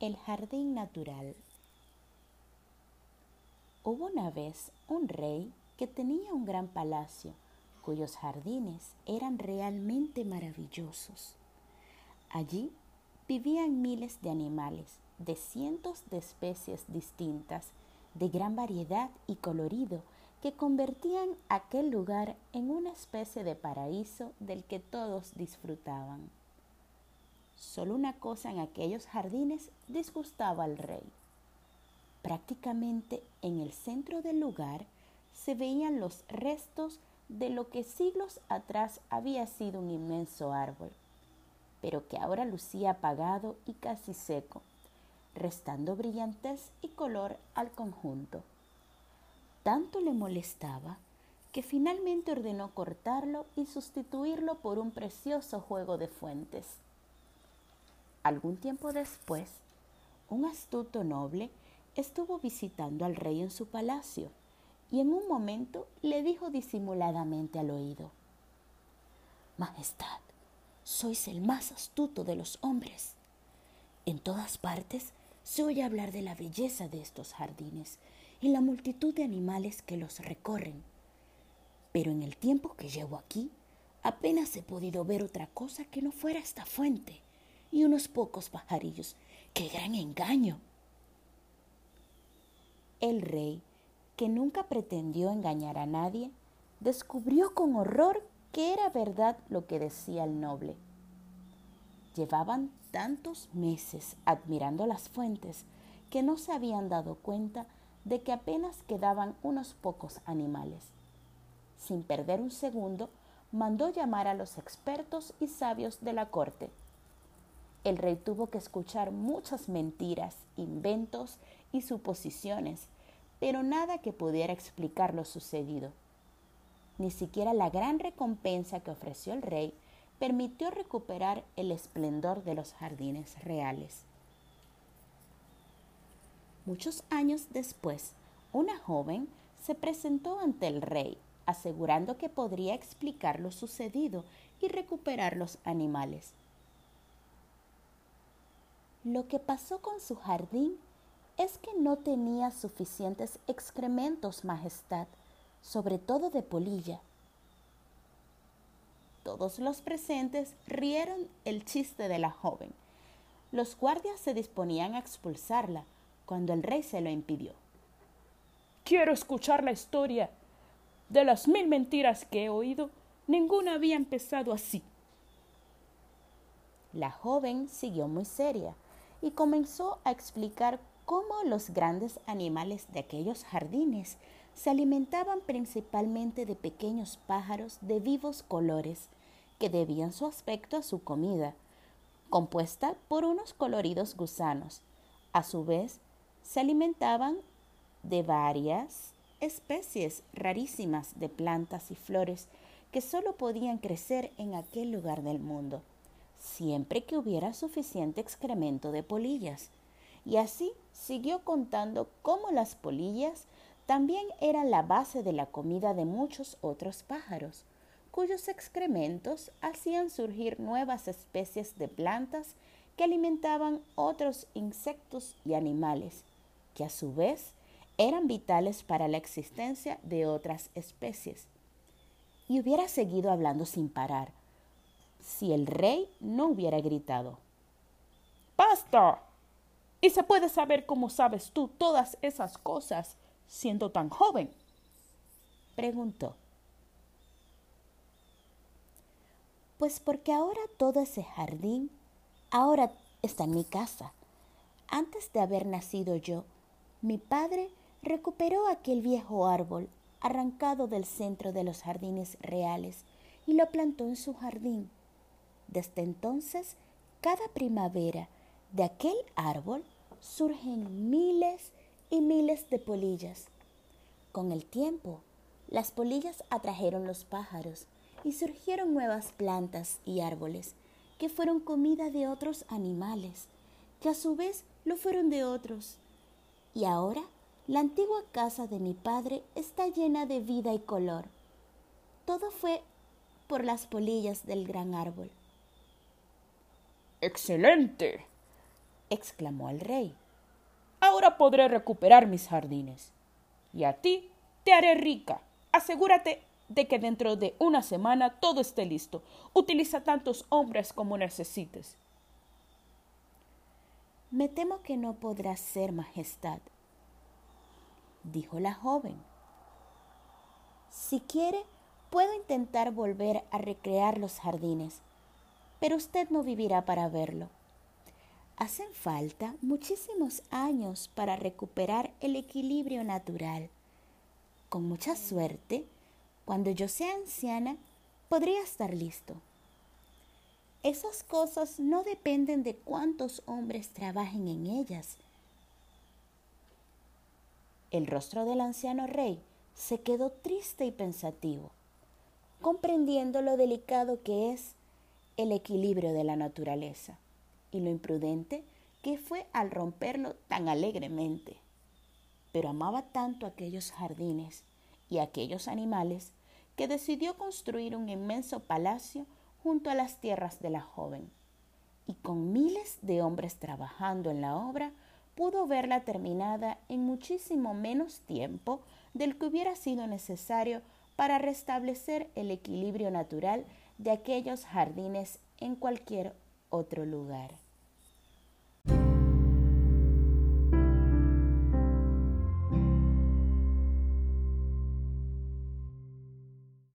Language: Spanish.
El jardín natural. Hubo una vez un rey que tenía un gran palacio cuyos jardines eran realmente maravillosos. Allí vivían miles de animales de cientos de especies distintas, de gran variedad y colorido, que convertían aquel lugar en una especie de paraíso del que todos disfrutaban. Solo una cosa en aquellos jardines disgustaba al rey. Prácticamente en el centro del lugar se veían los restos de lo que siglos atrás había sido un inmenso árbol, pero que ahora lucía apagado y casi seco, restando brillantez y color al conjunto. Tanto le molestaba que finalmente ordenó cortarlo y sustituirlo por un precioso juego de fuentes. Algún tiempo después, un astuto noble estuvo visitando al rey en su palacio y en un momento le dijo disimuladamente al oído, Majestad, sois el más astuto de los hombres. En todas partes se oye hablar de la belleza de estos jardines y la multitud de animales que los recorren. Pero en el tiempo que llevo aquí, apenas he podido ver otra cosa que no fuera esta fuente y unos pocos pajarillos. ¡Qué gran engaño! El rey, que nunca pretendió engañar a nadie, descubrió con horror que era verdad lo que decía el noble. Llevaban tantos meses admirando las fuentes que no se habían dado cuenta de que apenas quedaban unos pocos animales. Sin perder un segundo, mandó llamar a los expertos y sabios de la corte el rey tuvo que escuchar muchas mentiras, inventos y suposiciones, pero nada que pudiera explicar lo sucedido. Ni siquiera la gran recompensa que ofreció el rey permitió recuperar el esplendor de los jardines reales. Muchos años después, una joven se presentó ante el rey, asegurando que podría explicar lo sucedido y recuperar los animales. Lo que pasó con su jardín es que no tenía suficientes excrementos, Majestad, sobre todo de polilla. Todos los presentes rieron el chiste de la joven. Los guardias se disponían a expulsarla cuando el rey se lo impidió. Quiero escuchar la historia. De las mil mentiras que he oído, ninguna había empezado así. La joven siguió muy seria y comenzó a explicar cómo los grandes animales de aquellos jardines se alimentaban principalmente de pequeños pájaros de vivos colores que debían su aspecto a su comida, compuesta por unos coloridos gusanos. A su vez, se alimentaban de varias especies rarísimas de plantas y flores que solo podían crecer en aquel lugar del mundo siempre que hubiera suficiente excremento de polillas. Y así siguió contando cómo las polillas también eran la base de la comida de muchos otros pájaros, cuyos excrementos hacían surgir nuevas especies de plantas que alimentaban otros insectos y animales, que a su vez eran vitales para la existencia de otras especies. Y hubiera seguido hablando sin parar, si el rey no hubiera gritado. ¡Basta! ¿Y se puede saber cómo sabes tú todas esas cosas siendo tan joven? preguntó. Pues porque ahora todo ese jardín, ahora está en mi casa. Antes de haber nacido yo, mi padre recuperó aquel viejo árbol arrancado del centro de los jardines reales y lo plantó en su jardín. Desde entonces, cada primavera de aquel árbol surgen miles y miles de polillas. Con el tiempo, las polillas atrajeron los pájaros y surgieron nuevas plantas y árboles que fueron comida de otros animales, que a su vez lo fueron de otros. Y ahora la antigua casa de mi padre está llena de vida y color. Todo fue por las polillas del gran árbol. Excelente. exclamó el rey. Ahora podré recuperar mis jardines. Y a ti te haré rica. Asegúrate de que dentro de una semana todo esté listo. Utiliza tantos hombres como necesites. Me temo que no podrá ser, Majestad, dijo la joven. Si quiere, puedo intentar volver a recrear los jardines, pero usted no vivirá para verlo. Hacen falta muchísimos años para recuperar el equilibrio natural. Con mucha suerte, cuando yo sea anciana, podría estar listo. Esas cosas no dependen de cuántos hombres trabajen en ellas. El rostro del anciano rey se quedó triste y pensativo, comprendiendo lo delicado que es el equilibrio de la naturaleza y lo imprudente que fue al romperlo tan alegremente. Pero amaba tanto aquellos jardines y aquellos animales que decidió construir un inmenso palacio junto a las tierras de la joven. Y con miles de hombres trabajando en la obra, pudo verla terminada en muchísimo menos tiempo del que hubiera sido necesario para restablecer el equilibrio natural de aquellos jardines en cualquier otro lugar.